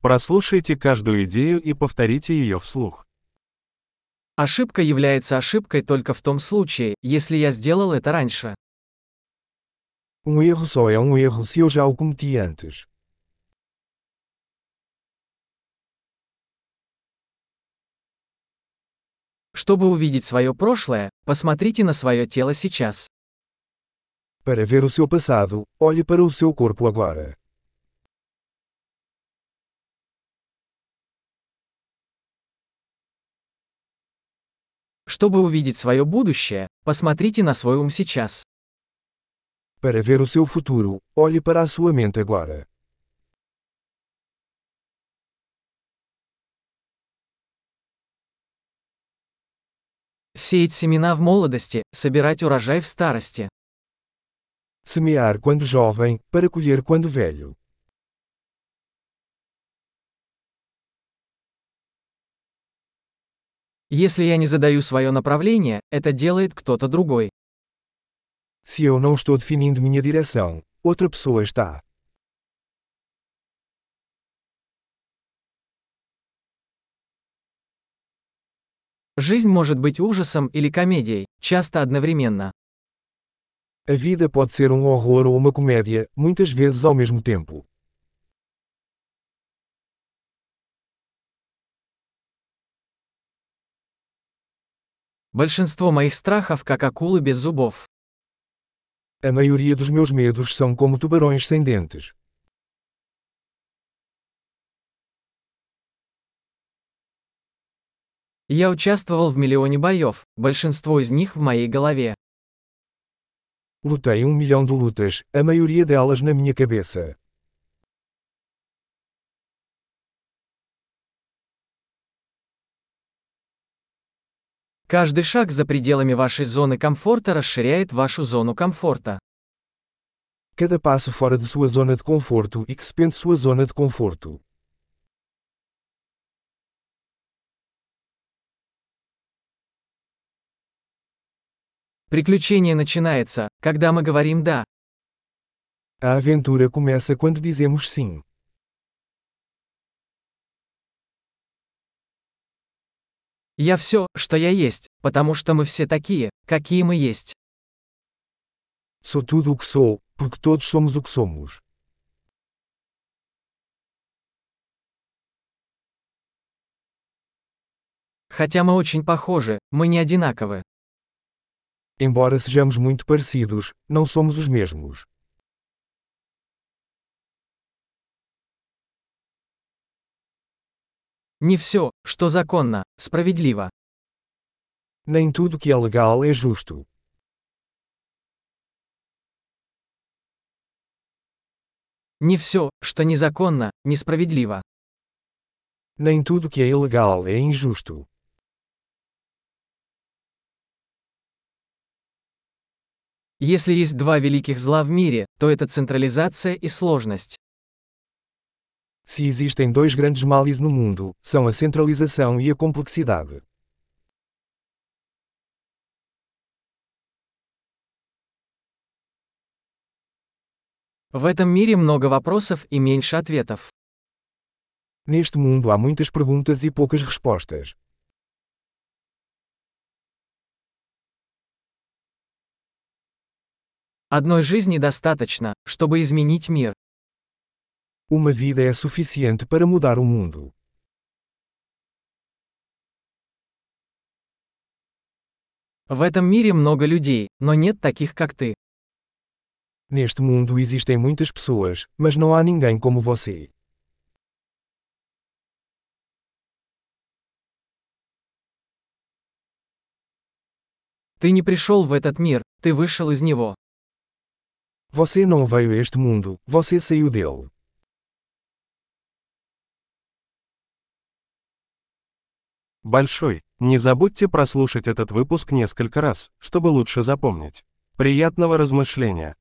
Прослушайте каждую идею и повторите ее вслух. Ошибка является ошибкой только в том случае, если я сделал это раньше. Um erro só é um erro se eu já o cometi antes. Чтобы увидеть свое прошлое, посмотрите на свое тело сейчас. Para ver o seu passado, olhe para o seu corpo agora. Чтобы увидеть свое будущее, посмотрите на свой ум сейчас. Para ver o seu futuro, olhe para a sua mente agora. Сеять семена в молодости, собирать урожай в старости. Semear quando jovem, para colher quando velho. Если я не задаю свое направление, это делает кто-то другой. Se eu não estou definindo minha direção, outra pessoa está. Жизнь может быть ужасом или комедией, часто одновременно. A vida pode ser um horror ou uma comédia, muitas vezes ao mesmo tempo. Большинство моих страхов как акулы без зубов. A maioria dos meus medos são como tubarões sem dentes. Я участвовал в миллионе боев, большинство из них в моей голове. Lutei um milhão de lutas, a maioria delas na minha cabeça. Каждый шаг за пределами вашей зоны комфорта расширяет вашу зону комфорта. Cada passo fora de sua zona de conforto expande sua zona de conforto. Приключение начинается, когда мы говорим «да». A aventura começa quando dizemos sim. Я все, что я есть, потому что мы все такие, какие мы есть. Sou tudo o que sou, porque todos somos o que somos. Хотя мы очень похожи, мы не одинаковы. Embora sejamos muito parecidos, não somos os mesmos. Не все, что законно, справедливо. Nem tudo que é legal é justo. Не все, что незаконно, несправедливо. Nem tudo que é ilegal é injusto. Если есть два великих зла в мире, то это централизация и сложность. Se existem dois grandes males no mundo, são a centralização e a complexidade. В этом мире много вопросов и меньше ответов. Neste mundo há muitas perguntas e poucas respostas. Одной жизни достаточно, чтобы изменить мир. Uma vida é suficiente para mudar o mundo. В этом мире много людей, но нет таких, как ты. Neste mundo existem muitas pessoas, mas não há ninguém como você. Ты не пришел в этот мир, ты вышел из него. Você não veio a este mundo, você saiu dele. Большой. Не забудьте прослушать этот выпуск несколько раз, чтобы лучше запомнить. Приятного размышления!